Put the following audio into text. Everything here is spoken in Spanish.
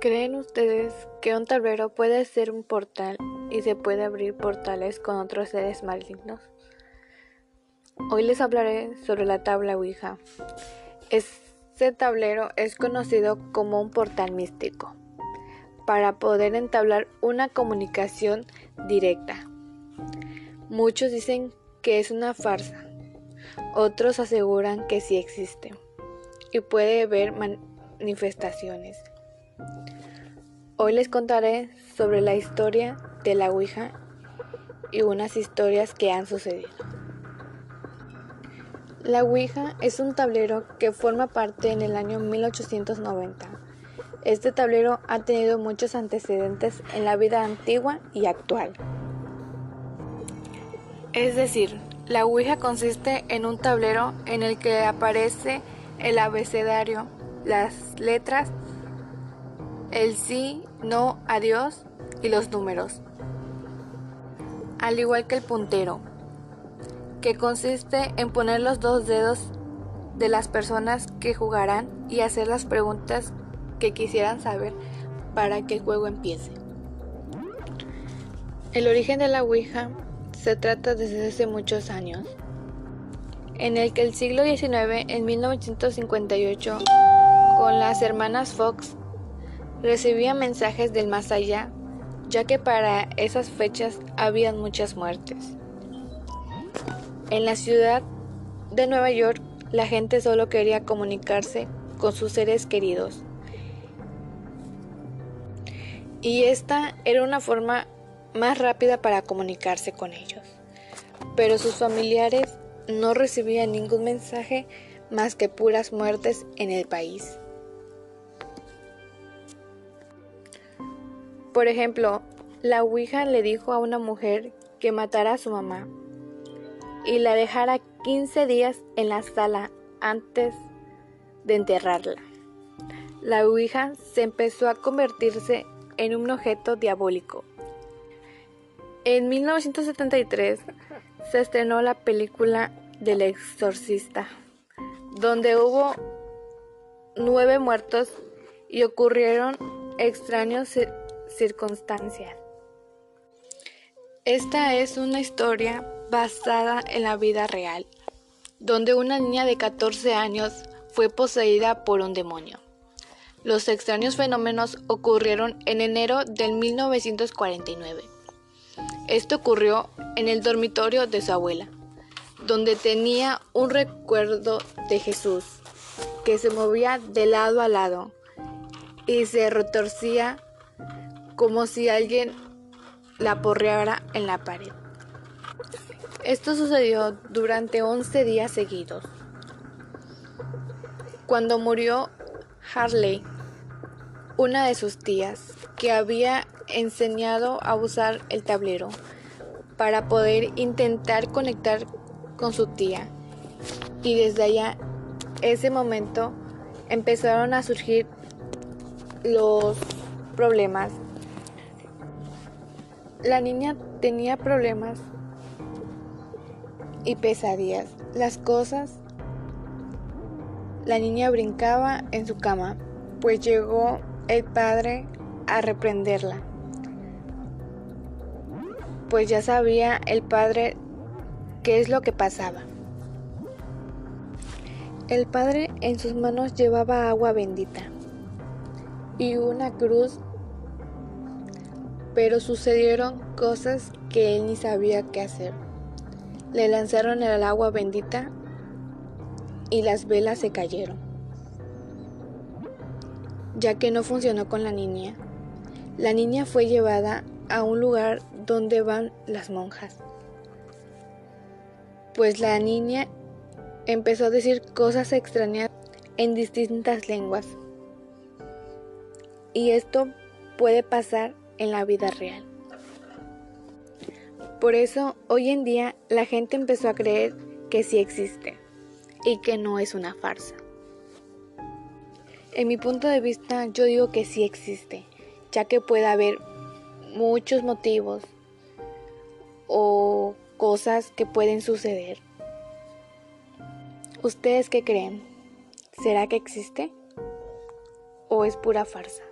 ¿Creen ustedes que un tablero puede ser un portal y se puede abrir portales con otros seres malignos? Hoy les hablaré sobre la tabla Ouija. Este tablero es conocido como un portal místico para poder entablar una comunicación directa. Muchos dicen que es una farsa, otros aseguran que sí existe y puede haber manifestaciones. Hoy les contaré sobre la historia de la Ouija y unas historias que han sucedido. La Ouija es un tablero que forma parte en el año 1890. Este tablero ha tenido muchos antecedentes en la vida antigua y actual. Es decir, la Ouija consiste en un tablero en el que aparece el abecedario, las letras, el sí no, adiós y los números. Al igual que el puntero, que consiste en poner los dos dedos de las personas que jugarán y hacer las preguntas que quisieran saber para que el juego empiece. El origen de la Ouija se trata desde hace muchos años, en el que el siglo XIX, en 1958, con las hermanas Fox, recibía mensajes del más allá, ya que para esas fechas habían muchas muertes. En la ciudad de Nueva York, la gente solo quería comunicarse con sus seres queridos. Y esta era una forma más rápida para comunicarse con ellos. Pero sus familiares no recibían ningún mensaje más que puras muertes en el país. Por ejemplo, la Ouija le dijo a una mujer que matara a su mamá y la dejara 15 días en la sala antes de enterrarla. La Ouija se empezó a convertirse en un objeto diabólico. En 1973 se estrenó la película del exorcista, donde hubo nueve muertos y ocurrieron extraños circunstancias. Esta es una historia basada en la vida real, donde una niña de 14 años fue poseída por un demonio. Los extraños fenómenos ocurrieron en enero del 1949. Esto ocurrió en el dormitorio de su abuela, donde tenía un recuerdo de Jesús que se movía de lado a lado y se retorcía como si alguien la porreara en la pared. Esto sucedió durante 11 días seguidos. Cuando murió Harley, una de sus tías, que había enseñado a usar el tablero para poder intentar conectar con su tía. Y desde allá, ese momento, empezaron a surgir los problemas la niña tenía problemas y pesadillas. Las cosas... La niña brincaba en su cama, pues llegó el padre a reprenderla. Pues ya sabía el padre qué es lo que pasaba. El padre en sus manos llevaba agua bendita y una cruz pero sucedieron cosas que él ni sabía qué hacer. Le lanzaron el agua bendita y las velas se cayeron. Ya que no funcionó con la niña, la niña fue llevada a un lugar donde van las monjas. Pues la niña empezó a decir cosas extrañas en distintas lenguas. Y esto puede pasar en la vida real. Por eso, hoy en día, la gente empezó a creer que sí existe y que no es una farsa. En mi punto de vista, yo digo que sí existe, ya que puede haber muchos motivos o cosas que pueden suceder. ¿Ustedes qué creen? ¿Será que existe? ¿O es pura farsa?